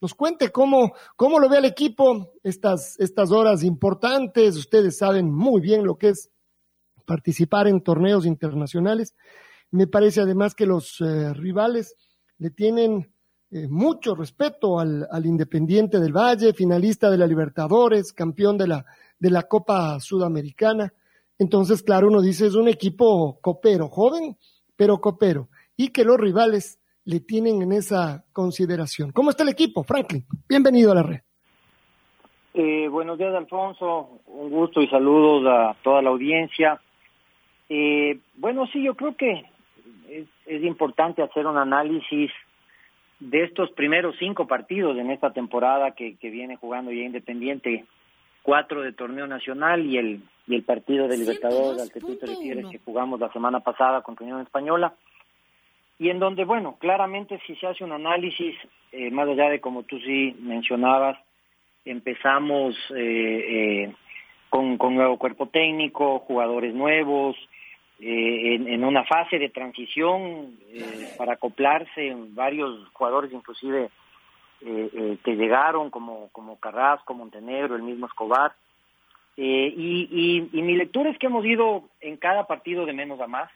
nos cuente cómo, cómo lo ve el equipo estas, estas horas importantes. Ustedes saben muy bien lo que es participar en torneos internacionales. Me parece además que los eh, rivales le tienen eh, mucho respeto al, al, Independiente del Valle, finalista de la Libertadores, campeón de la, de la Copa Sudamericana. Entonces, claro, uno dice es un equipo copero, joven, pero copero, y que los rivales le tienen en esa consideración. ¿Cómo está el equipo, Franklin? Bienvenido a la red. Eh, buenos días, Alfonso. Un gusto y saludos a toda la audiencia. Eh, bueno, sí, yo creo que es, es, importante hacer un análisis de estos primeros cinco partidos en esta temporada que, que viene jugando ya Independiente, cuatro de torneo nacional y el, y el partido de Libertadores al que tú te refieres que jugamos la semana pasada contra Unión Española y en donde, bueno, claramente si se hace un análisis, eh, más allá de como tú sí mencionabas, empezamos eh, eh, con, nuevo cuerpo técnico, jugadores nuevos, en, en, una fase de transición para acoplarse, varios jugadores inclusive que llegaron, como, como Carrasco, Montenegro, el mismo Escobar. Y, y, y mi lectura es que hemos ido en cada partido de menos a más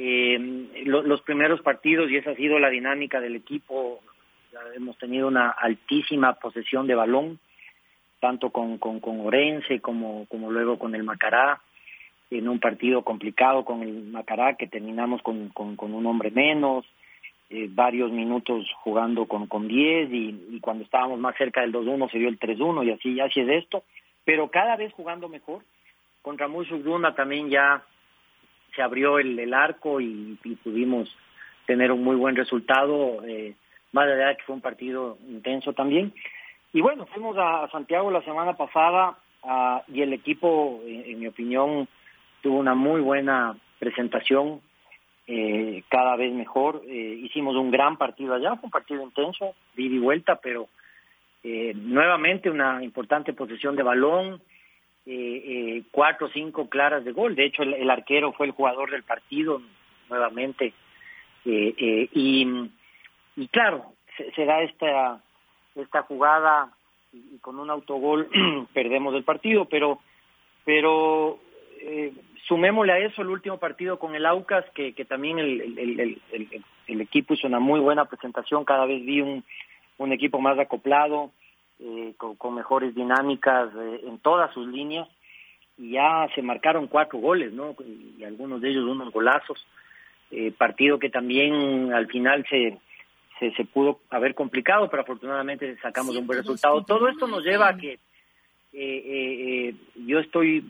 eh, lo, los primeros partidos, y esa ha sido la dinámica del equipo, hemos tenido una altísima posesión de balón, tanto con, con, Orense como, como luego con el Macará, en un partido complicado con el Macará que terminamos con, con, un hombre menos, eh, varios minutos jugando con, con 10 y, cuando estábamos más cerca del 2-1 se dio el 3-1 y así, así es esto, pero cada vez jugando mejor. Contra Mushugduna también ya se abrió el, el arco y, pudimos tener un muy buen resultado, eh, más allá de que fue un partido intenso también. Y bueno, fuimos a, Santiago la semana pasada uh, y el equipo, en, mi opinión, tuvo una muy buena presentación, eh, cada vez mejor. Eh, hicimos un gran partido allá, fue un partido intenso, ida y vuelta, pero eh, nuevamente una importante posesión de balón, eh, eh, cuatro o cinco claras de gol. De hecho, el, arquero fue el jugador del partido nuevamente. Eh, eh, y, y claro, se, se, da esta, esta jugada y, con un autogol perdemos el partido, pero, pero eh, sumémosle a eso el último partido con el Aucas, que, que también el, el, el equipo hizo una muy buena presentación, cada vez vi un, un equipo más acoplado, eh, con, con, mejores dinámicas eh, en todas sus líneas y ya se marcaron cuatro goles, ¿no? Y algunos de ellos unos golazos. Eh, partido que también al final se, se, se pudo haber complicado, pero afortunadamente sacamos sí, un buen resultado. Todo esto nos lleva a que eh, eh, yo estoy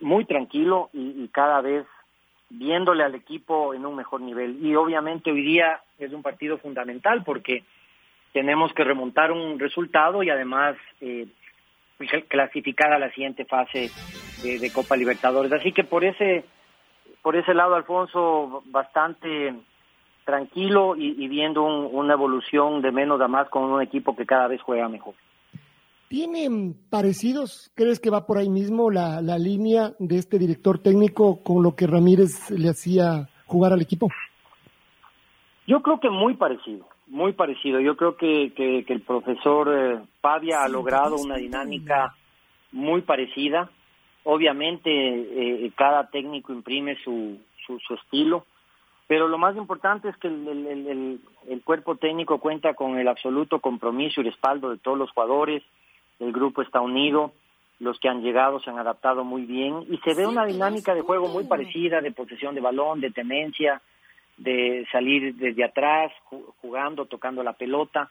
muy tranquilo y, y cada vez viéndole al equipo en un mejor nivel. Y obviamente hoy día es un partido fundamental porque tenemos que remontar un resultado y además eh, clasificar a la siguiente fase de, de, Copa Libertadores. Así que por ese, por ese lado, Alfonso, bastante tranquilo y, y viendo un, una evolución de menos a más con un equipo que cada vez juega mejor. ¿Tienen parecidos? ¿Crees que va por ahí mismo la, la línea de este director técnico con lo que Ramírez le hacía jugar al equipo? Yo creo que muy parecido muy parecido. Yo creo que, que, que el profesor eh, Pavia ha logrado una dinámica muy parecida. Obviamente eh, cada técnico imprime su, su, su, estilo, pero lo más importante es que el, el, el, el, cuerpo técnico cuenta con el absoluto compromiso y respaldo de todos los jugadores, el grupo está unido los que han llegado se han adaptado muy bien y se ve una dinámica de juego muy parecida, de posesión de balón, de tenencia, de salir desde atrás, jugando, tocando la pelota.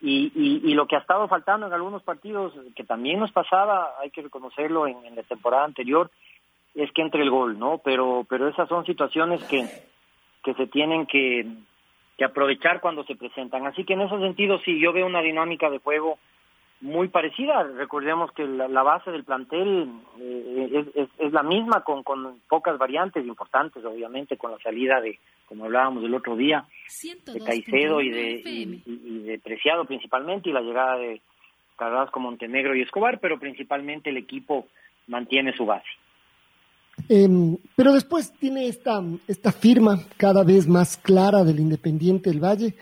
y, y, lo que ha estado faltando en algunos partidos, que también nos pasaba, hay que reconocerlo en, en, la temporada anterior, es que entre el gol, ¿no? Pero, pero esas son situaciones que, que se tienen que, que aprovechar cuando se presentan. Así que en ese sentido, sí, yo veo una dinámica de juego muy parecida. Recordemos que la, base del plantel eh, es, es, la misma, con, con pocas variantes importantes, obviamente, con la salida de, como hablábamos el otro día, de Caicedo y de, y, de Preciado principalmente, y la llegada de Carrasco, Montenegro y Escobar, pero principalmente el equipo mantiene su base. Em, pero después tiene esta, esta firma cada vez más clara del Independiente del Valle,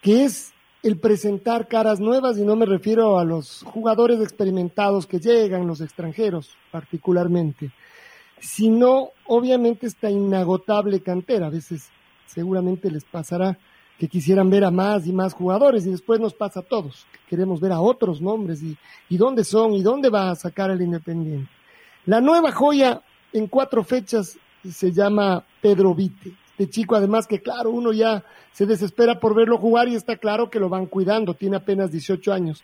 que es el presentar caras nuevas, y no me refiero a los jugadores experimentados que llegan, los extranjeros particularmente, sino obviamente esta inagotable cantera. A veces seguramente les pasará que quisieran ver a más y más jugadores y después nos pasa a todos, que queremos ver a otros nombres y, y dónde son y dónde va a sacar el Independiente. La nueva joya en cuatro fechas se llama Pedro Vite chico, además que claro, uno ya se desespera por verlo jugar y está claro que lo van cuidando, tiene apenas 18 años.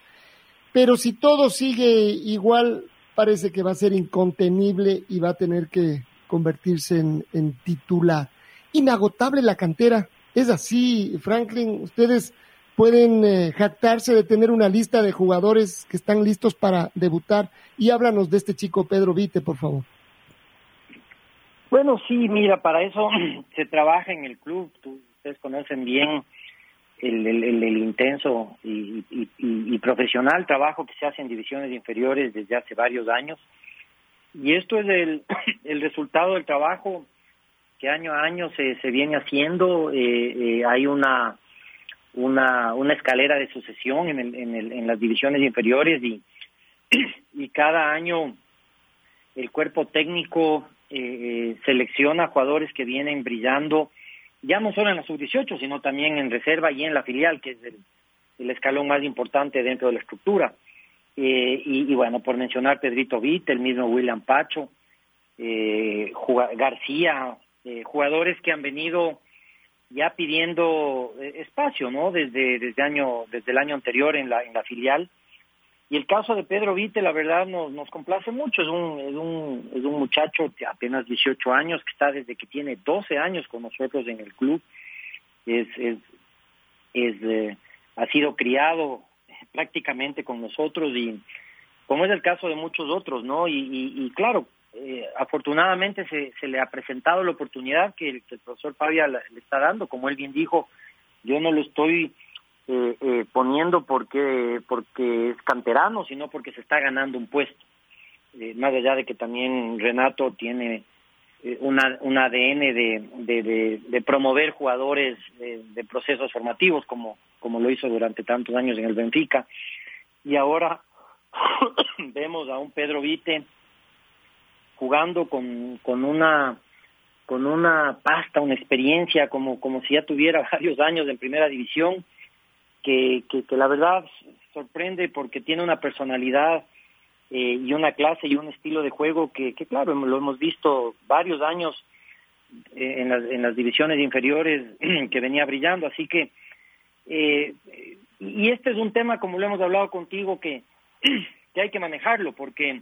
Pero si todo sigue igual, parece que va a ser incontenible y va a tener que convertirse en, titular. Inagotable la cantera, es así, Franklin, ustedes pueden eh, jactarse de tener una lista de jugadores que están listos para debutar y háblanos de este chico Pedro Vite, por favor. Bueno, sí, mira, para eso se trabaja en el club. ustedes conocen bien el, intenso y, y, profesional trabajo que se hace en divisiones inferiores desde hace varios años. Y esto es el, el resultado del trabajo que año a año se, se viene haciendo. Eh, eh, hay una, una, una escalera de sucesión en, el, en, el, en las divisiones inferiores y, y cada año el cuerpo técnico eh, selecciona jugadores que vienen brillando, ya no solo en la sub-18, sino también en reserva y en la filial, que es el, escalón más importante dentro de la estructura. Eh, y, bueno, por mencionar Pedrito Vitt, el mismo William Pacho, eh, García, eh, jugadores que han venido ya pidiendo eh, espacio, ¿no? Desde desde año desde el año anterior en la en la filial y el caso de Pedro Vite, la verdad, nos, nos complace mucho. Es un, es, un, es un muchacho de apenas 18 años, que está desde que tiene 12 años con nosotros en el club. Es, es, es eh, ha sido criado prácticamente con nosotros y como es el caso de muchos otros, ¿no? Y, claro, eh, afortunadamente se, se le ha presentado la oportunidad que el, profesor Fabia le está dando. Como él bien dijo, yo no lo estoy eh, eh, poniendo porque porque es canterano, sino porque se está ganando un puesto. Eh, más allá de que también Renato tiene eh, una, un ADN de, de, de, promover jugadores de, procesos formativos, como, como lo hizo durante tantos años en el Benfica. Y ahora vemos a un Pedro Vite jugando con, con una con una pasta, una experiencia, como, como si ya tuviera varios años en primera división, que, que, la verdad sorprende porque tiene una personalidad eh, y una clase y un estilo de juego que, que claro, lo hemos visto varios años eh, en, las, en las divisiones inferiores que venía brillando, así que, eh, y este es un tema, como lo hemos hablado contigo, que, que hay que manejarlo porque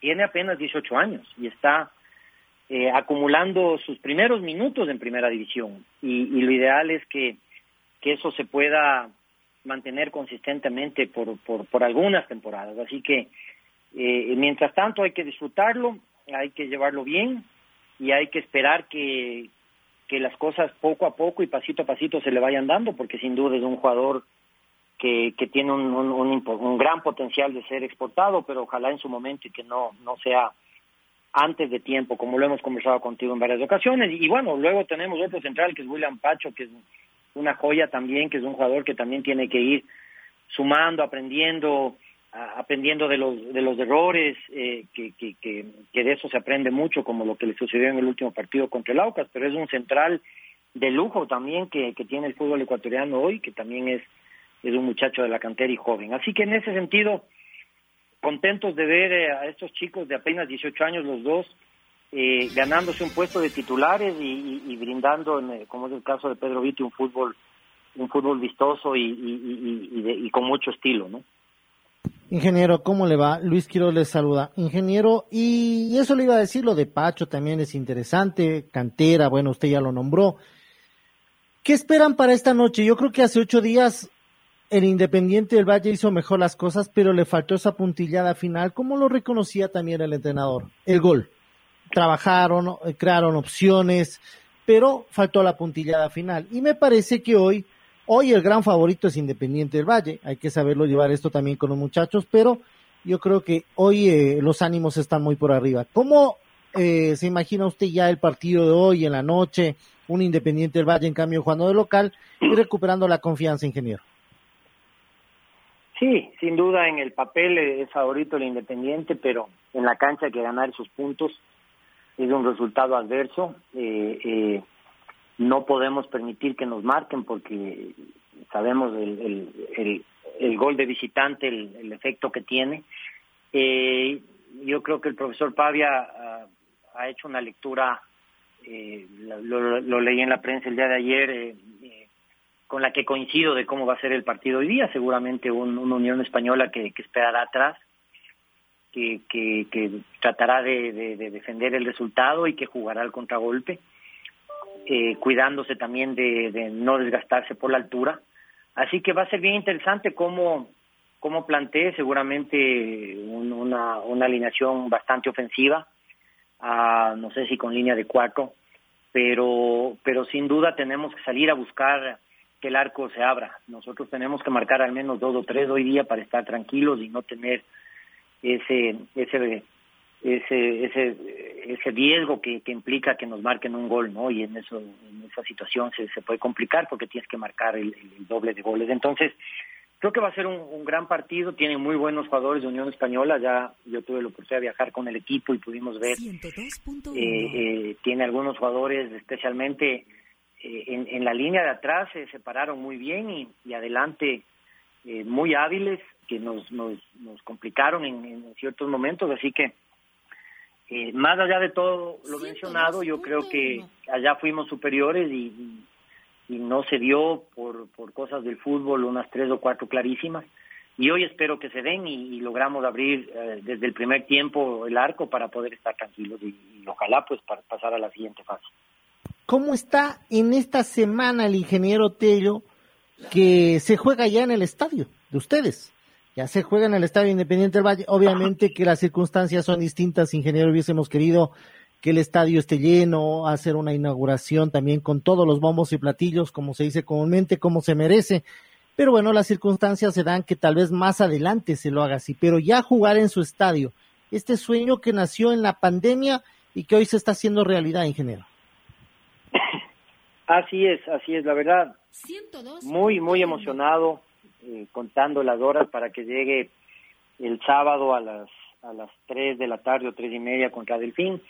tiene apenas 18 años y está eh, acumulando sus primeros minutos en primera división. Y, y lo ideal es que que eso se pueda mantener consistentemente por, por, algunas temporadas. Así que, eh, mientras tanto, hay que disfrutarlo, hay que llevarlo bien y hay que esperar que, que las cosas poco a poco y pasito a pasito se le vayan dando, porque sin duda es un jugador que, que tiene un, un, un, un gran potencial de ser exportado, pero ojalá en su momento y que no, no sea antes de tiempo, como lo hemos conversado contigo en varias ocasiones. Y bueno, luego tenemos otro central que es William Pacho, que es una joya también, que es un jugador que también tiene que ir sumando, aprendiendo, aprendiendo de los de los errores, eh, que, que, que, que, de eso se aprende mucho, como lo que le sucedió en el último partido contra el Aucas, pero es un central de lujo también que, que tiene el fútbol ecuatoriano hoy, que también es, es un muchacho de la cantera y joven. Así que en ese sentido, contentos de ver eh, a estos chicos de apenas 18 años los dos eh, ganándose un puesto de titulares y, brindando, como es el caso de Pedro Viti, un fútbol un fútbol vistoso y, y, con mucho estilo, ¿no? Ingeniero, ¿cómo le va? Luis Quiroz les saluda. Ingeniero, y eso le iba a decir, lo de Pacho también es interesante, cantera, bueno, usted ya lo nombró. ¿Qué esperan para esta noche? Yo creo que hace ocho días el Independiente del Valle hizo mejor las cosas, pero le faltó esa puntillada final, como lo reconocía también el entrenador, el gol. Trabajaron, crearon opciones, pero faltó la puntillada final. Y me parece que hoy, hoy el gran favorito es Independiente del Valle, hay que saberlo llevar esto también con los muchachos, pero yo creo que hoy eh, los ánimos están muy por arriba. ¿Cómo eh, se imagina usted ya el partido de hoy en la noche? Un Independiente del Valle, en cambio, jugando de local y recuperando la confianza, ingeniero. Sí, sin duda en el papel es favorito el Independiente, pero en la cancha hay que ganar sus puntos. Es un resultado adverso. Eh, eh, no podemos permitir que nos marquen porque sabemos el, el, gol de visitante, el, efecto que tiene. Eh, yo creo que el profesor Pavia ha hecho una lectura, lo, leí en la prensa el día de ayer, con la que coincido de cómo va a ser el partido hoy día, seguramente una Unión Española que, esperará atrás, que, que, tratará de, defender el resultado y que jugará el contragolpe, eh, cuidándose también de, no desgastarse por la altura. Así que va a ser bien interesante cómo, cómo plantee seguramente una, una alineación bastante ofensiva, ah, no sé si con línea de cuatro, pero, pero sin duda tenemos que salir a buscar que el arco se abra. Nosotros tenemos que marcar al menos dos o tres hoy día para estar tranquilos y no tener ese ese ese ese ese riesgo que, que implica que nos marquen un gol, ¿no? Y en eso en esa situación se, se puede complicar porque tienes que marcar el, doble de goles. Entonces, creo que va a ser un, gran partido. Tiene muy buenos jugadores de Unión Española. Ya yo tuve la oportunidad de viajar con el equipo y pudimos ver. Eh, eh, tiene algunos jugadores, especialmente eh, en, en, la línea de atrás se separaron muy bien y, adelante eh, muy hábiles que nos, nos, nos complicaron en, ciertos momentos, así que eh, más allá de todo lo mencionado, yo creo que allá fuimos superiores y, y, no se dio por, por cosas del fútbol unas tres o cuatro clarísimas. Y hoy espero que se den y, logramos abrir desde el primer tiempo el arco para poder estar tranquilos y, y ojalá pues para pasar a la siguiente fase. ¿Cómo está en esta semana el ingeniero Tello que se juega ya en el estadio de ustedes? Ya se juega en el Estadio Independiente del Valle. Obviamente que las circunstancias son distintas, ingeniero. Hubiésemos querido que el estadio esté lleno, hacer una inauguración también con todos los bombos y platillos, como se dice comúnmente, como se merece. Pero bueno, las circunstancias se dan que tal vez más adelante se lo haga así. Pero ya jugar en su estadio, este sueño que nació en la pandemia y que hoy se está haciendo realidad, ingeniero. Así es, así es, la verdad. Muy, muy emocionado, eh, contando las horas para que llegue el sábado a las a las 3 de la tarde o tres y media contra Delfín.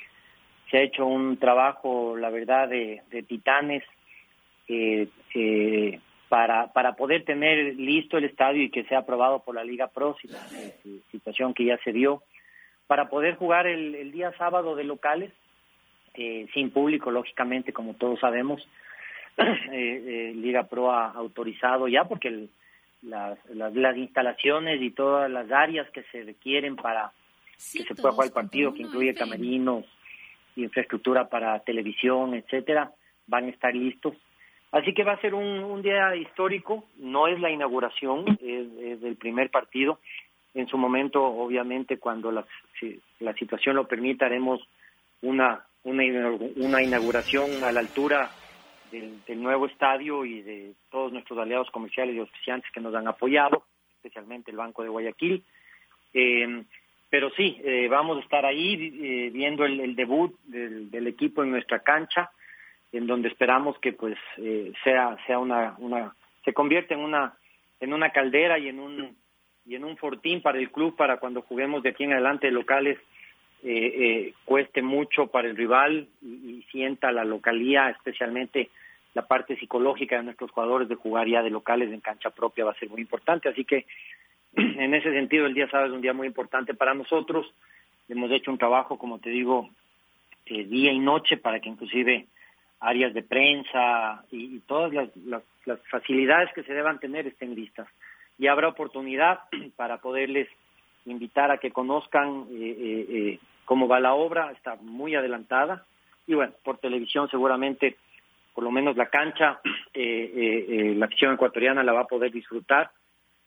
Se ha hecho un trabajo, la verdad, de, de titanes eh, eh, para, para poder tener listo el estadio y que sea aprobado por la Liga Pro, situación que ya se dio, para poder jugar el, el día sábado de locales, sin público, lógicamente, como todos sabemos, Eh, eh, Liga Pro ha autorizado ya porque las, las, instalaciones y todas las áreas que se requieren para que se pueda jugar el partido, que incluye camerinos, infraestructura para televisión, etcétera, van a estar listos. Así que va a ser un, un día histórico, no es la inauguración, es, es, el primer partido. En su momento, obviamente, cuando la, si la situación lo permita, haremos una, una, una inauguración a la altura del, nuevo estadio y de todos nuestros aliados comerciales y auspiciantes que nos han apoyado, especialmente el Banco de Guayaquil. Eh, pero sí, eh, vamos a estar ahí eh, viendo el, debut del, equipo en nuestra cancha, en donde esperamos que pues sea sea una una se convierta en una en una caldera y en un y en un fortín para el club para cuando juguemos de aquí en adelante locales cueste mucho para el rival y, sienta la localía, especialmente la parte psicológica de nuestros jugadores de jugar ya de locales en cancha propia va a ser muy importante. Así que en ese sentido el día sábado es un día muy importante para nosotros. Hemos hecho un trabajo, como te digo, eh, día y noche para que inclusive áreas de prensa y, todas las, facilidades que se deban tener estén listas. Y habrá oportunidad para poderles invitar a que conozcan eh, eh, eh, cómo va la obra, está muy adelantada. Y bueno, por televisión seguramente, por lo menos la cancha, la afición ecuatoriana la va a poder disfrutar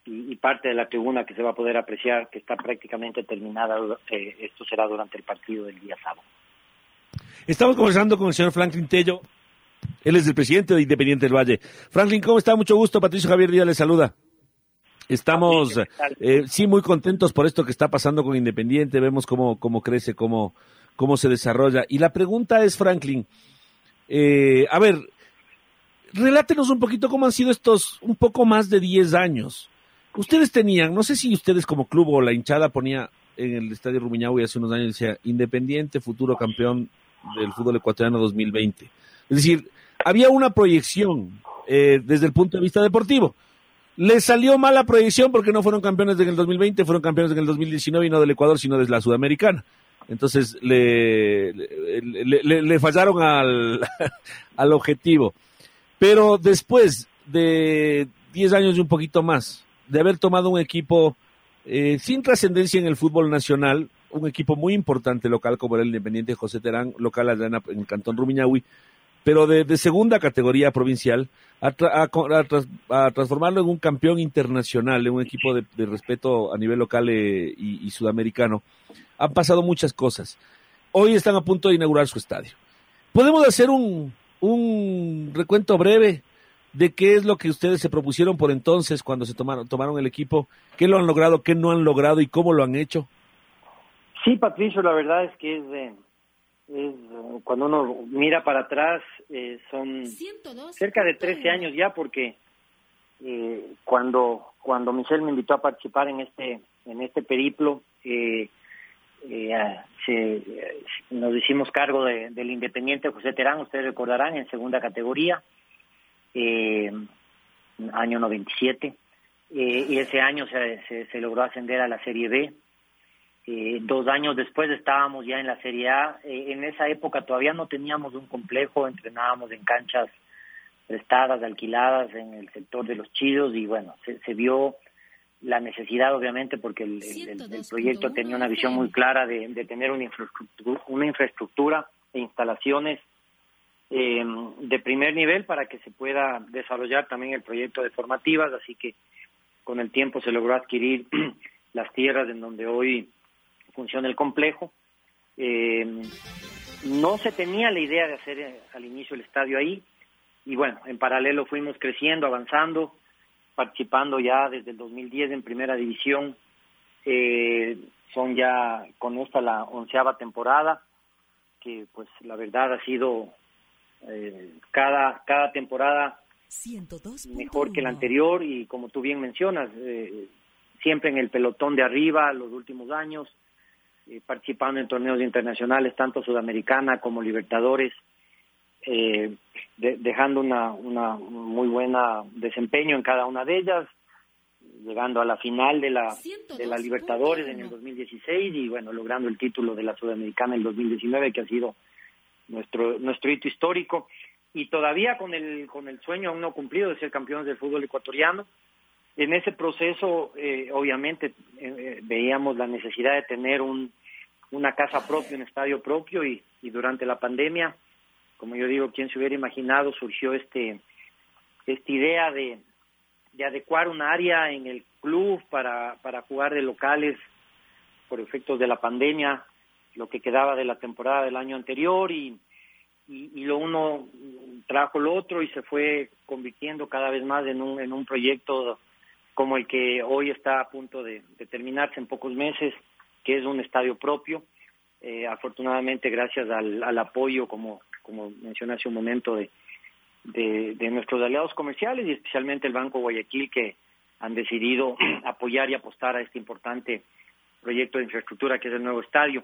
y, parte de la tribuna que se va a poder apreciar, que está prácticamente terminada, esto será durante el partido del día sábado. Estamos conversando con el señor Franklin Tello. Él es el presidente de Independiente del Valle. Franklin, ¿cómo está? Mucho gusto. Patricio Javier Díaz le saluda. Estamos, eh, sí, muy contentos por esto que está pasando con Independiente. Vemos cómo, cómo crece, cómo, cómo se desarrolla. Y la pregunta es, Franklin, eh, a ver, relátenos un poquito cómo han sido estos un poco más de 10 años. Ustedes tenían, no sé si ustedes como club o la hinchada ponía en el Estadio Rumiñahui hace unos años, decía, Independiente, futuro campeón del fútbol ecuatoriano 2020. Es decir, había una proyección eh, desde el punto de vista deportivo. Le salió mala proyección porque no fueron campeones en el 2020, fueron campeones en el 2019 y no del Ecuador, sino de la Sudamericana. Entonces le, le, fallaron al, al objetivo. Pero después de 10 años y un poquito más, de haber tomado un equipo eh, sin trascendencia en el fútbol nacional, un equipo muy importante local como era el Independiente José Terán, local allá en, el Cantón Rumiñahui, pero de, segunda categoría provincial, a, transformarlo en un campeón internacional, en un equipo de, respeto a nivel local eh, y, sudamericano. Han pasado muchas cosas. Hoy están a punto de inaugurar su estadio. ¿Podemos hacer un, un recuento breve de qué es lo que ustedes se propusieron por entonces cuando se tomaron, tomaron el equipo? ¿Qué lo han logrado, qué no han logrado y cómo lo han hecho? Sí, Patricio, la verdad es que es, es cuando uno mira para atrás, eh, son cerca de 13 años ya, porque eh, cuando cuando Michelle me invitó a participar en este en este periplo, eh, nos hicimos cargo del Independiente José Terán, ustedes recordarán, en segunda categoría, año 97, y ese año se, se logró ascender a la Serie B eh, dos años después estábamos ya en la Serie A. Eh, en esa época todavía no teníamos un complejo, entrenábamos en canchas prestadas, alquiladas en el sector de los chidos y bueno, se, vio la necesidad obviamente porque el, proyecto tenía una visión muy clara de, tener una infraestructura, una infraestructura e instalaciones eh, de primer nivel para que se pueda desarrollar también el proyecto de formativas, así que con el tiempo se logró adquirir las tierras en donde hoy funciona el complejo. Eh, no se tenía la idea de hacer eh, al inicio el estadio ahí y bueno, en paralelo fuimos creciendo, avanzando, participando ya desde el 2010 en primera división. Eh, son ya con esta la onceava temporada, que pues la verdad ha sido cada, cada temporada mejor que la anterior y como tú bien mencionas, siempre en el pelotón de arriba los últimos años, eh, participando en torneos internacionales, tanto Sudamericana como Libertadores, eh, dejando una, una muy buena desempeño en cada una de ellas, llegando a la final de la, de la Libertadores en el 2016 y bueno, logrando el título de la Sudamericana en el 2019, que ha sido nuestro, nuestro hito histórico. Y todavía con el, con el sueño aún no cumplido de ser campeones del fútbol ecuatoriano, en ese proceso, eh, obviamente, eh, eh, veíamos la necesidad de tener un, una casa propia, un estadio propio y, durante la pandemia, como yo digo, quien se hubiera imaginado, surgió este esta idea de, de adecuar un área en el club para, para jugar de locales por efectos de la pandemia, lo que quedaba de la temporada del año anterior y, y, lo uno trajo lo otro y se fue convirtiendo cada vez más en un, en un proyecto como el que hoy está a punto de, terminarse en pocos meses, que es un estadio propio. Eh, afortunadamente, gracias al, apoyo, como, como mencioné hace un momento, de, de, nuestros aliados comerciales y especialmente el Banco Guayaquil, que han decidido apoyar y apostar a este importante proyecto de infraestructura que es el nuevo estadio.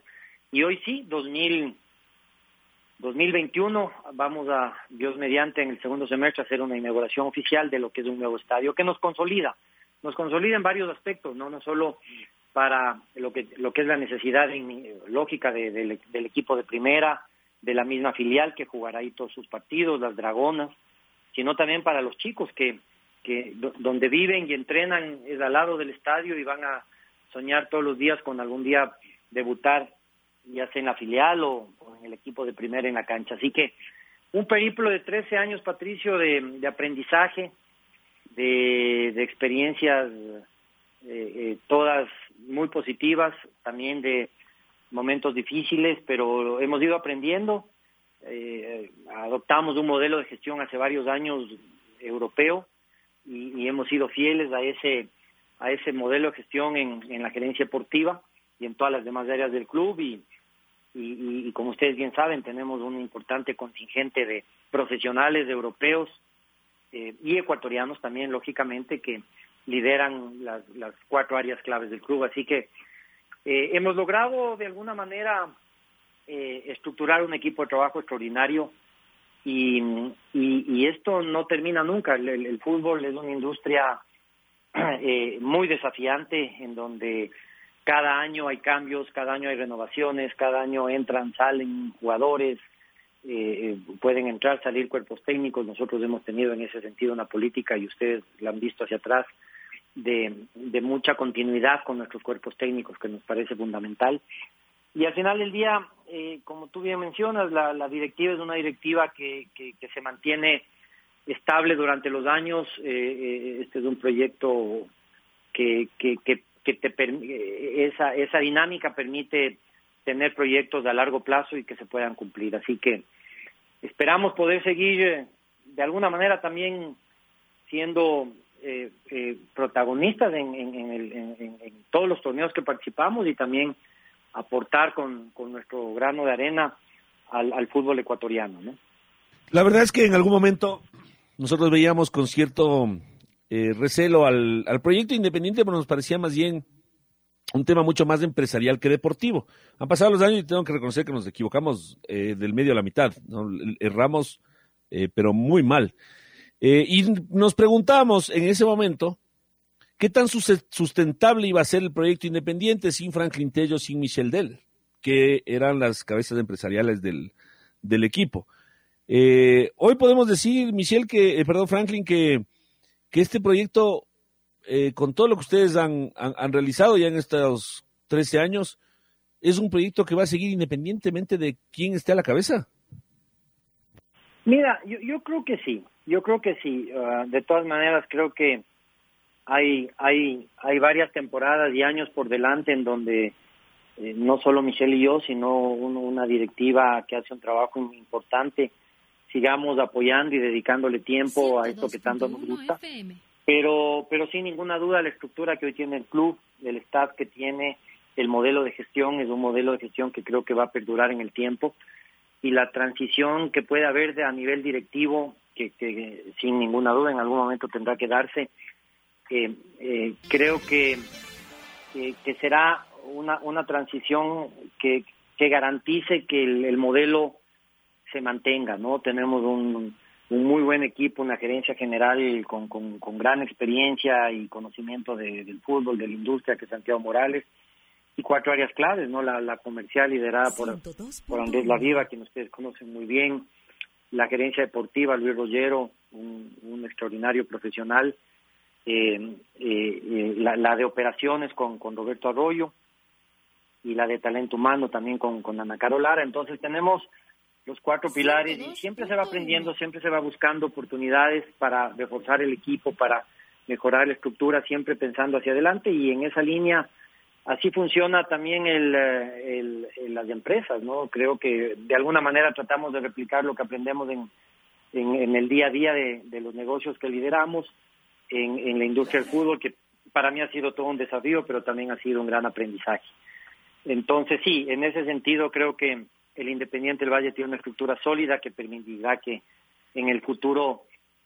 Y hoy sí, 2000, 2021, vamos a, Dios mediante, en el segundo semestre, a hacer una inauguración oficial de lo que es un nuevo estadio que nos consolida nos consolida en varios aspectos, no no solo para lo que lo que es la necesidad lógica del equipo de primera, de la misma filial que jugará ahí todos sus partidos, las Dragonas, sino también para los chicos que que donde viven y entrenan es al lado del estadio y van a soñar todos los días con algún día debutar ya sea en la filial o, en el equipo de primera en la cancha. Así que un periplo de 13 años, Patricio, de, aprendizaje, de, experiencias eh, eh, todas muy positivas, también de momentos difíciles, pero hemos ido aprendiendo. Eh, adoptamos un modelo de gestión hace varios años europeo y, hemos sido fieles a ese a ese modelo de gestión en, en la gerencia deportiva y en todas las demás áreas del club y, y, como ustedes bien saben, tenemos un importante contingente de profesionales europeos eh, y ecuatorianos también, lógicamente, que lideran las, las cuatro áreas claves del club. Así que eh, hemos logrado de alguna manera eh, estructurar un equipo de trabajo extraordinario y, y, esto no termina nunca. El, fútbol es una industria muy desafiante en donde cada año hay cambios, cada año hay renovaciones, cada año entran, salen jugadores, eh, pueden entrar, salir cuerpos técnicos. Nosotros hemos tenido en ese sentido una política y ustedes la han visto hacia atrás de, de mucha continuidad con nuestros cuerpos técnicos que nos parece fundamental. Y al final del día, eh, como tú bien mencionas, la, directiva es una directiva que, que, que se mantiene estable durante los años. Eh, eh este es un proyecto que, que, que que te esa esa dinámica permite tener proyectos a largo plazo y que se puedan cumplir. Así que esperamos poder seguir eh, de alguna manera también siendo eh, eh, protagonistas en, todos los torneos que participamos y también aportar con, nuestro grano de arena al, fútbol ecuatoriano. ¿no? La verdad es que en algún momento nosotros veíamos con cierto eh, recelo al, al, proyecto independiente, pero nos parecía más bien un tema mucho más empresarial que deportivo. Han pasado los años y tengo que reconocer que nos equivocamos eh, del medio a la mitad, erramos, eh, pero muy mal. y nos preguntamos en ese momento qué tan sustentable iba a ser el proyecto independiente sin Franklin Tello, sin Michel Dell, que eran las cabezas empresariales del, del equipo. hoy podemos decir, Michel, que, perdón, Franklin, que que este proyecto, eh, con todo lo que ustedes han, han, realizado ya en estos 13 años, es un proyecto que va a seguir independientemente de quién esté a la cabeza? Mira, yo, yo creo que sí, yo creo que sí. Ah, de todas maneras, creo que hay, hay, hay varias temporadas y años por delante en donde eh, no solo Michelle y yo, sino una directiva que hace un trabajo importante sigamos apoyando y dedicándole tiempo a esto que tanto nos gusta. Pero, pero sin ninguna duda la estructura que hoy tiene el club, el staff que tiene, el modelo de gestión es un modelo de gestión que creo que va a perdurar en el tiempo y la transición que puede haber de, a nivel directivo, que, que, sin ninguna duda en algún momento tendrá que darse, eh, eh, creo que, que, será una, una transición que, que garantice que el modelo se mantenga, ¿no? Tenemos un, un muy buen equipo, una gerencia general con, con, gran experiencia y conocimiento de, del fútbol, de la industria, que es Santiago Morales, y cuatro áreas claves, ¿no? La, comercial liderada por, por Andrés Laviva, quien ustedes conocen muy bien, la gerencia deportiva, Luis Rollero, un, extraordinario profesional, eh, eh, eh, la, la, de operaciones con, con Roberto Arroyo, y la de talento humano también con, con Ana Carolara. Entonces tenemos los cuatro pilares y siempre se va aprendiendo, siempre se va buscando oportunidades para reforzar el equipo, para mejorar la estructura, siempre pensando hacia adelante y en esa línea así funciona también el, eh, el, las empresas, ¿no? Creo que de alguna manera tratamos de replicar lo que aprendemos en, en, el día a día de, de, los negocios que lideramos, en, en la industria del fútbol, que para mí ha sido todo un desafío, pero también ha sido un gran aprendizaje. Entonces, sí, en ese sentido creo que el Independiente del Valle tiene una estructura sólida que permitirá que en el futuro,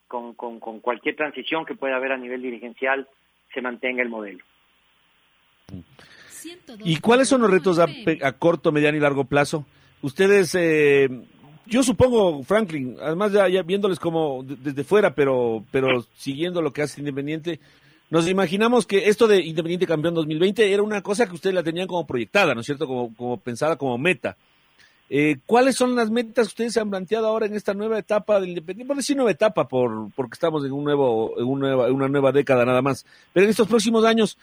con, con, cualquier transición que pueda haber a nivel dirigencial, se mantenga el modelo. ¿Y cuáles son los retos a, corto, mediano y largo plazo? Ustedes, eh, yo supongo, Franklin, además ya, viéndoles como desde fuera, pero, pero siguiendo lo que hace Independiente, nos imaginamos que esto de Independiente Campeón 2020 era una cosa que ustedes la tenían como proyectada, ¿no es cierto? Como, como pensada como meta. Eh, ¿Cuáles son las metas que ustedes han planteado ahora en esta nueva etapa del Independiente? Por decir nueva etapa, por, porque estamos en, un nuevo, en, nueva, en una nueva década nada más. Pero en estos próximos años,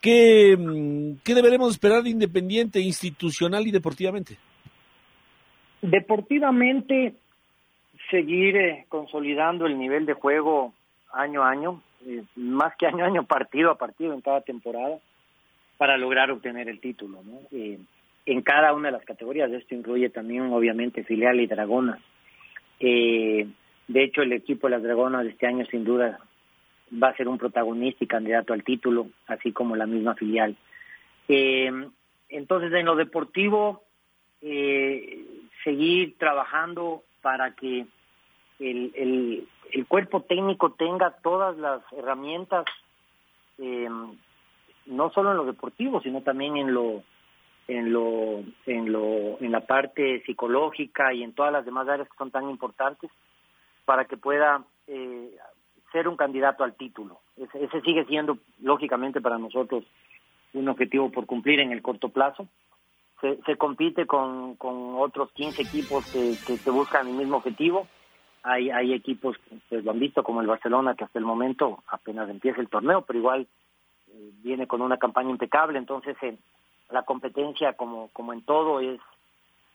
¿qué, mm, deberemos esperar de Independiente institucional y deportivamente? Deportivamente, seguir eh, consolidando el nivel de juego año a año, eh, más que año a año, partido a partido en cada temporada, para lograr obtener el título. ¿no? Eh, en cada una de las categorías. Esto incluye también, obviamente, filial y Dragona. Eh, de hecho, el equipo de las Dragonas este año, sin duda, va a ser un protagonista y candidato al título, así como la misma filial. Eh, entonces, en lo deportivo, eh, seguir trabajando para que el, el, el, cuerpo técnico tenga todas las herramientas, eh, no solo en lo deportivo, sino también en lo en lo en lo en la parte psicológica y en todas las demás áreas que son tan importantes para que pueda eh, ser un candidato al título. Ese, ese, sigue siendo lógicamente para nosotros un objetivo por cumplir en el corto plazo. Se, se compite con, con otros 15 equipos que, que, que buscan el mismo objetivo. Hay hay equipos pues lo han visto como el Barcelona que hasta el momento apenas empieza el torneo pero igual eh, viene con una campaña impecable. Entonces eh, la competencia como como en todo es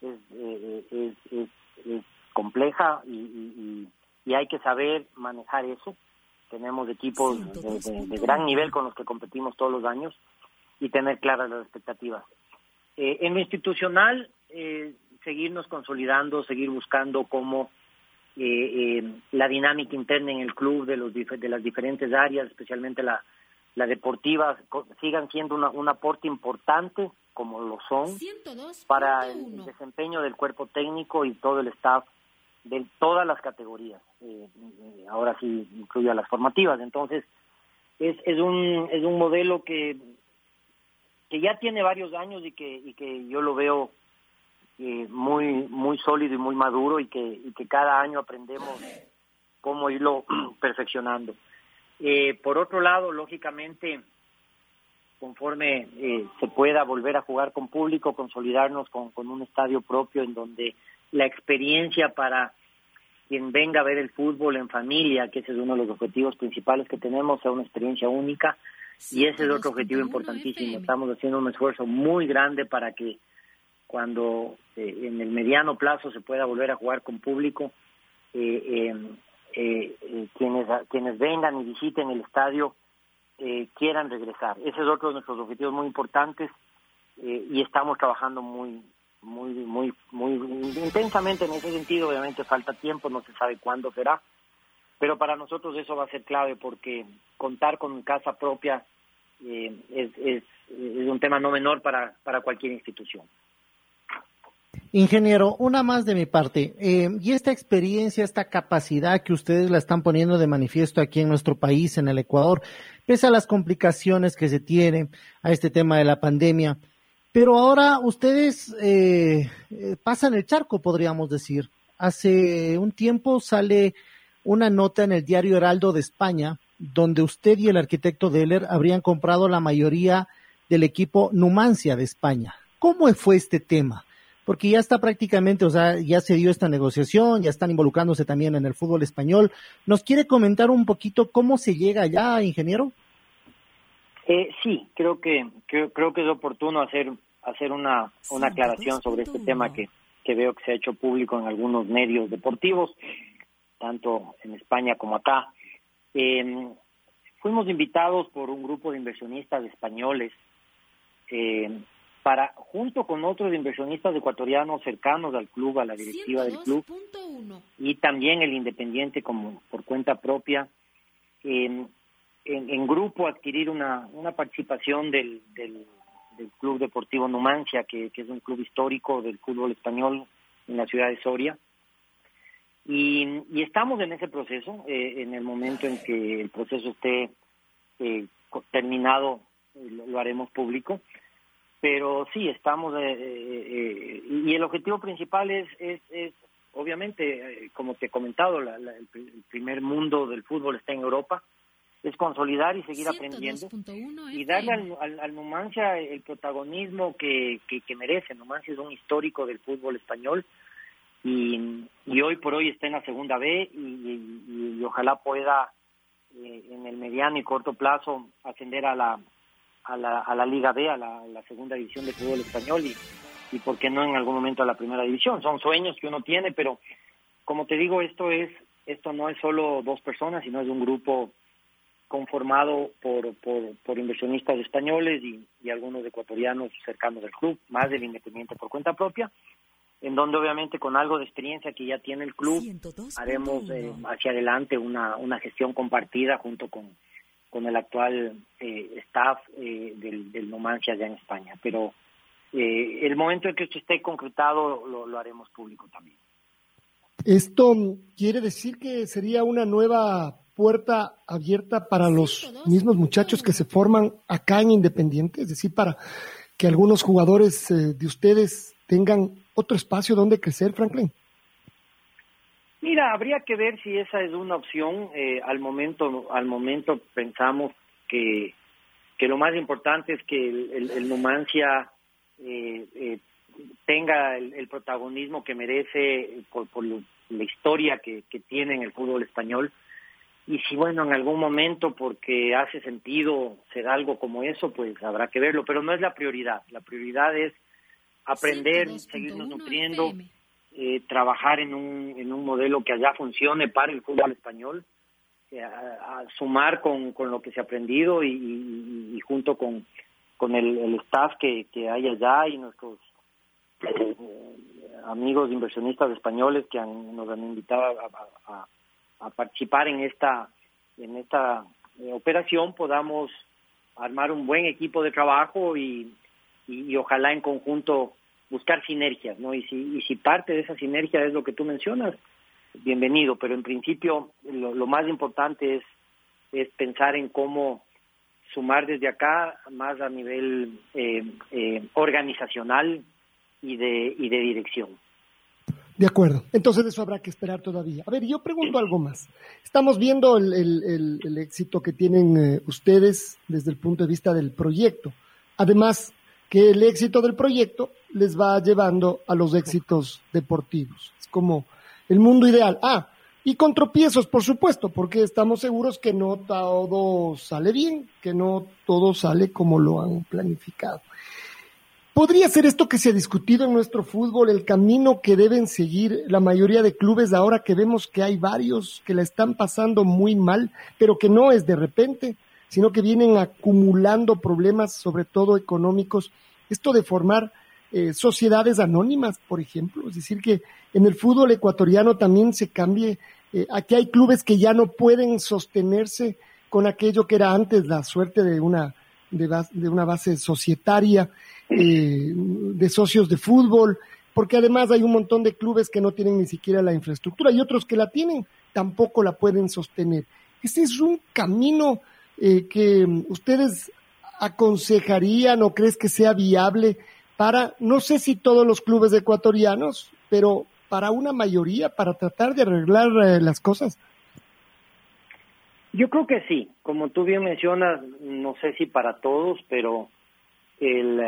es, eh, es, es, es, compleja y, y, y, hay que saber manejar eso. Tenemos equipos de, de, de, gran nivel con los que competimos todos los años y tener claras las expectativas. Eh, en lo institucional eh, seguirnos consolidando seguir buscando cómo eh, eh, la dinámica interna en el club de los de las diferentes áreas especialmente la las deportivas sigan siendo una, un aporte importante, como lo son, para el desempeño del cuerpo técnico y todo el staff de todas las categorías. Eh, ahora sí incluye a las formativas. Entonces, es, es, un, es un modelo que, que ya tiene varios años y que, y que yo lo veo eh, muy, muy sólido y muy maduro y que, y que cada año aprendemos cómo irlo perfeccionando. Eh, por otro lado, lógicamente, conforme eh, se pueda volver a jugar con público, consolidarnos con, un estadio propio en donde la experiencia para quien venga a ver el fútbol en familia, que ese es uno de los objetivos principales que tenemos, sea una experiencia única. Y ese es otro objetivo importantísimo. Estamos haciendo un esfuerzo muy grande para que cuando eh, en el mediano plazo se pueda volver a jugar con público, eh, eh, eh, eh, quienes, quienes vengan y visiten el estadio eh, quieran regresar. Ese es otro de nuestros objetivos muy importantes eh, y estamos trabajando muy, muy, muy, muy intensamente en ese sentido. Obviamente falta tiempo, no se sabe cuándo será, pero para nosotros eso va a ser clave porque contar con casa propia eh, es, es, es un tema no menor para, para cualquier institución. Ingeniero, una más de mi parte. Eh, y esta experiencia, esta capacidad que ustedes la están poniendo de manifiesto aquí en nuestro país, en el Ecuador, pese a las complicaciones que se tienen a este tema de la pandemia. Pero ahora ustedes eh, eh, pasan el charco, podríamos decir. Hace un tiempo sale una nota en el diario Heraldo de España, donde usted y el arquitecto Deller habrían comprado la mayoría del equipo Numancia de España. ¿Cómo fue este tema? Porque ya está prácticamente, o sea, ya se dio esta negociación, ya están involucrándose también en el fútbol español. ¿Nos quiere comentar un poquito cómo se llega allá, ingeniero? Eh, sí, creo que creo, creo que es oportuno hacer hacer una, una aclaración sobre este tema que, que veo que se ha hecho público en algunos medios deportivos, tanto en España como acá. Eh, fuimos invitados por un grupo de inversionistas españoles eh, para, junto con otros inversionistas ecuatorianos cercanos al club, a la directiva del club, y también el Independiente como por cuenta propia, en, en, en grupo adquirir una, una participación del, del, del Club Deportivo Numancia, que, que, es un club histórico del fútbol español en la ciudad de Soria. Y, y estamos en ese proceso, eh, en el momento en que el proceso esté eh, terminado, lo, lo haremos público pero sí estamos eh, eh, y el objetivo principal es es, es obviamente eh, como te he comentado la, la, el, primer mundo del fútbol está en Europa es consolidar y seguir aprendiendo y darle al, al, Numancia el protagonismo que, que, merece. Numancia es un histórico del fútbol español y, y hoy por hoy está en la segunda B y, ojalá pueda eh, en el mediano y corto plazo ascender a la, a la, a la Liga B, a la, la segunda división del fútbol español y, y por qué no en algún momento a la primera división. Son sueños que uno tiene, pero como te digo, esto es esto no es solo dos personas, sino es un grupo conformado por, por, inversionistas españoles y, algunos ecuatorianos cercanos del club, más del Independiente por cuenta propia, en donde obviamente con algo de experiencia que ya tiene el club, haremos eh, hacia adelante una, una gestión compartida junto con, con el actual eh, staff eh, del, del Numancia allá en España. Pero el momento en que esto esté concretado lo, lo haremos público también. Esto quiere decir que sería una nueva puerta abierta para los mismos muchachos que se forman acá en Independiente, es decir, para que algunos jugadores eh, de ustedes tengan otro espacio donde crecer, Franklin? Mira, habría que ver si esa es una opción. Eh, al momento, al momento pensamos que, que lo más importante es que el, Numancia eh, tenga el, protagonismo que merece por, por la historia que, que tiene en el fútbol español. Y si bueno en algún momento porque hace sentido ser algo como eso pues habrá que verlo. Pero no es la prioridad. La prioridad es aprender seguirnos nutriendo eh, trabajar en un en un modelo que allá funcione para el fútbol español eh, a, sumar con, con lo que se ha aprendido y, junto con con el, staff que, que hay allá y nuestros eh, amigos inversionistas españoles que nos han invitado a, a participar en esta, en esta eh, operación podamos armar un buen equipo de trabajo y, y, ojalá en conjunto buscar sinergias, ¿no? Y si, y si parte de esa sinergia es lo que tú mencionas, bienvenido, pero en principio lo, más importante es, es pensar en cómo sumar desde acá más a nivel eh, eh, organizacional y de, y de dirección. De acuerdo. Entonces eso habrá que esperar todavía. A ver, yo pregunto algo más. Estamos viendo el, éxito que tienen eh, ustedes desde el punto de vista del proyecto. Además, que el éxito del proyecto les va llevando a los éxitos deportivos. Es como el mundo ideal. Ah, y con tropiezos, por supuesto, porque estamos seguros que no todo sale bien, que no todo sale como lo han planificado. ¿Podría ser esto que se ha discutido en nuestro fútbol, el camino que deben seguir la mayoría de clubes ahora que vemos que hay varios que la están pasando muy mal, pero que no es de repente, sino que vienen acumulando problemas, sobre todo económicos? Esto de formar eh, sociedades anónimas, por ejemplo, es decir, que en el fútbol ecuatoriano también se cambie. Eh, aquí hay clubes que ya no pueden sostenerse con aquello que era antes la suerte de una, de una base societaria eh, de socios de fútbol, porque además hay un montón de clubes que no tienen ni siquiera la infraestructura y otros que la tienen, tampoco la pueden sostener. Ese es un camino eh, que ustedes aconsejarían o crees que sea viable para, no sé si todos los clubes ecuatorianos, pero para una mayoría, para tratar de arreglar eh, las cosas? Yo creo que sí, como tú bien mencionas, no sé si para todos, pero el,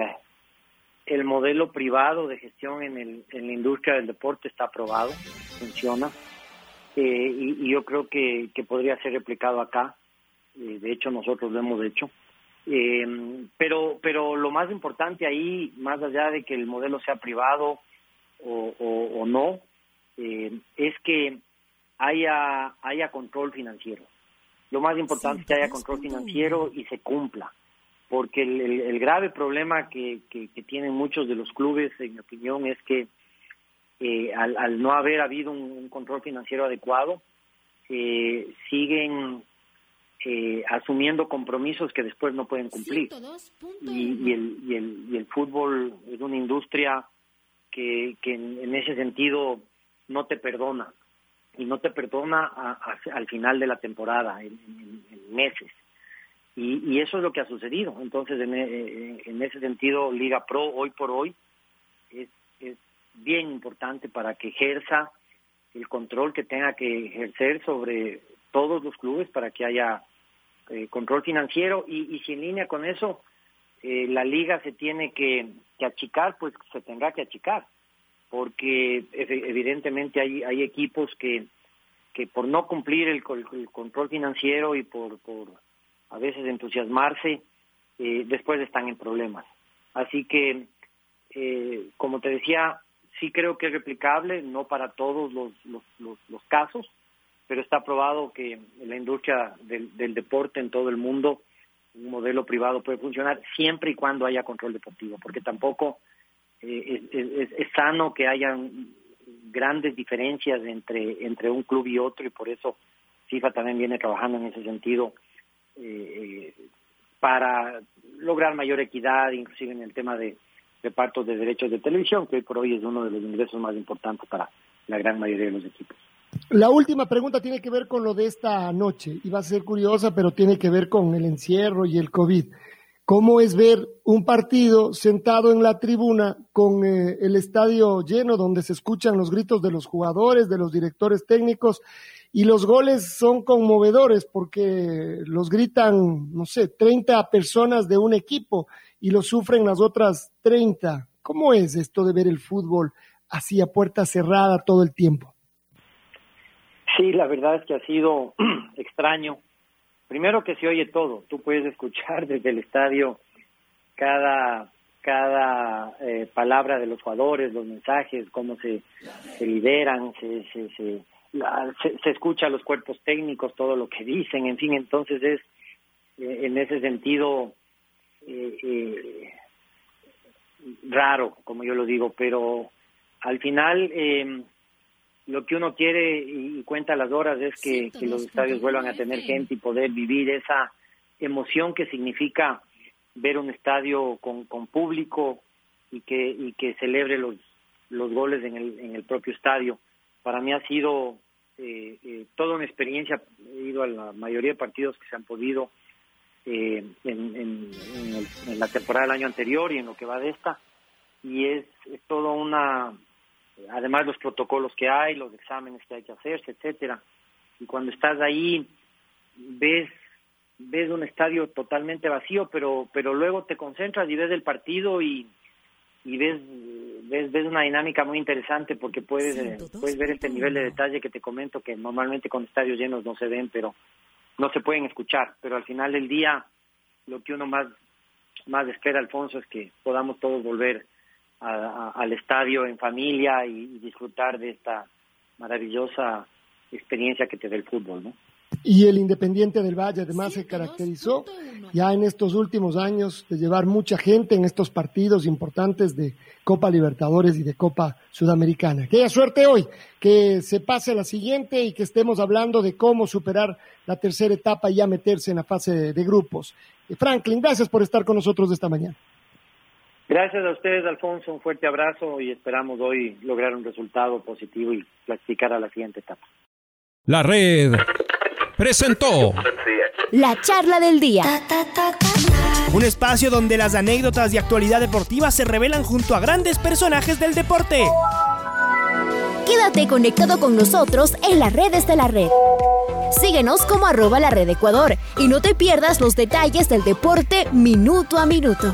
el modelo privado de gestión en, el, en la industria del deporte está aprobado, funciona, eh, y, yo creo que, que, podría ser replicado acá. Eh, de hecho, nosotros lo hemos hecho. Eh, pero, pero lo más importante ahí, más allá de que el modelo sea privado o, o, no, es que haya, haya control financiero. Lo más importante es que haya control financiero y se cumpla porque el, grave problema que, que, tienen muchos de los clubes, en mi opinión, es que eh, al, no haber habido un, control financiero adecuado, eh, siguen eh, asumiendo compromisos que después no pueden cumplir. Y, el, y, el, y el fútbol es una industria que, que en, ese sentido no te perdona. Y no te perdona al final de la temporada, en meses. Y, eso es lo que ha sucedido. Entonces, en, eh, en, ese sentido, Liga Pro hoy por hoy es, es bien importante para que ejerza el control que tenga que ejercer sobre todos los clubes para que haya eh, control financiero y, y si en línea con eso eh, la liga se tiene que, achicar, pues se tendrá que achicar, porque evidentemente hay, hay equipos que, que por no cumplir el, el control financiero y por, por a veces entusiasmarse, eh, después están en problemas. Así que, eh, como te decía, sí creo que es replicable, no para todos los, los, los, los casos, pero está probado que la industria del, deporte en todo el mundo un modelo privado puede funcionar siempre y cuando haya control deportivo, porque tampoco eh, es, sano que haya grandes diferencias entre, entre un club y otro y por eso FIFA también viene trabajando en ese sentido eh, para lograr mayor equidad, inclusive en el tema de repartos de derechos de televisión, que hoy por hoy es uno de los ingresos más importantes para la gran mayoría de los equipos. La última pregunta tiene que ver con lo de esta noche y va a ser curiosa, pero tiene que ver con el encierro y el COVID. ¿Cómo es ver un partido sentado en la tribuna con eh, el estadio lleno donde se escuchan los gritos de los jugadores, de los directores técnicos y los goles son conmovedores porque los gritan, no sé, 30 personas de un equipo y lo sufren las otras 30? ¿Cómo es esto de ver el fútbol así a puerta cerrada todo el tiempo? Sí, la verdad es que ha sido extraño. Primero que se oye todo, tú puedes escuchar desde el estadio cada cada eh, palabra de los jugadores, los mensajes, cómo se, se lideran, se, se, se, se, escucha los cuerpos técnicos, todo lo que dicen, en fin, entonces es eh, en ese sentido eh, eh, raro, como yo lo digo, pero al final eh, lo que uno quiere y cuenta las horas es que, los estadios vuelvan a tener gente y poder vivir esa emoción que significa ver un estadio con, con público y que y que celebre los los goles en el en el propio estadio. Para mí ha sido eh, eh, toda una experiencia. He ido a la mayoría de partidos que se han podido eh, en, en, en, la temporada del año anterior y en lo que va de esta. Y es, es todo una además los protocolos que hay, los exámenes que hay que hacerse, etcétera. Y cuando estás ahí ves ves un estadio totalmente vacío, pero pero luego te concentras y ves el partido y y ves ves, ves una dinámica muy interesante porque puedes eh, puedes ver este nivel de detalle que te comento que normalmente con estadios llenos no se ven, pero no se pueden escuchar, pero al final del día lo que uno más más espera Alfonso es que podamos todos volver a, al estadio en familia y, y, disfrutar de esta maravillosa experiencia que te da el fútbol, ¿no? Y el Independiente del Valle además se caracterizó ya en estos últimos años de llevar mucha gente en estos partidos importantes de Copa Libertadores y de Copa Sudamericana. Que haya suerte hoy, que se pase a la siguiente y que estemos hablando de cómo superar la tercera etapa y ya meterse en la fase de, de grupos. Franklin, gracias por estar con nosotros esta mañana. Gracias a ustedes, Alfonso. Un fuerte abrazo y esperamos hoy lograr un resultado positivo y clasificar a la siguiente etapa. La red presentó la charla del día. Un espacio donde las anécdotas de actualidad deportiva se revelan junto a grandes personajes del deporte. Quédate conectado con nosotros en las redes de la red. Síguenos como arroba la red Ecuador y no te pierdas los detalles del deporte minuto a minuto.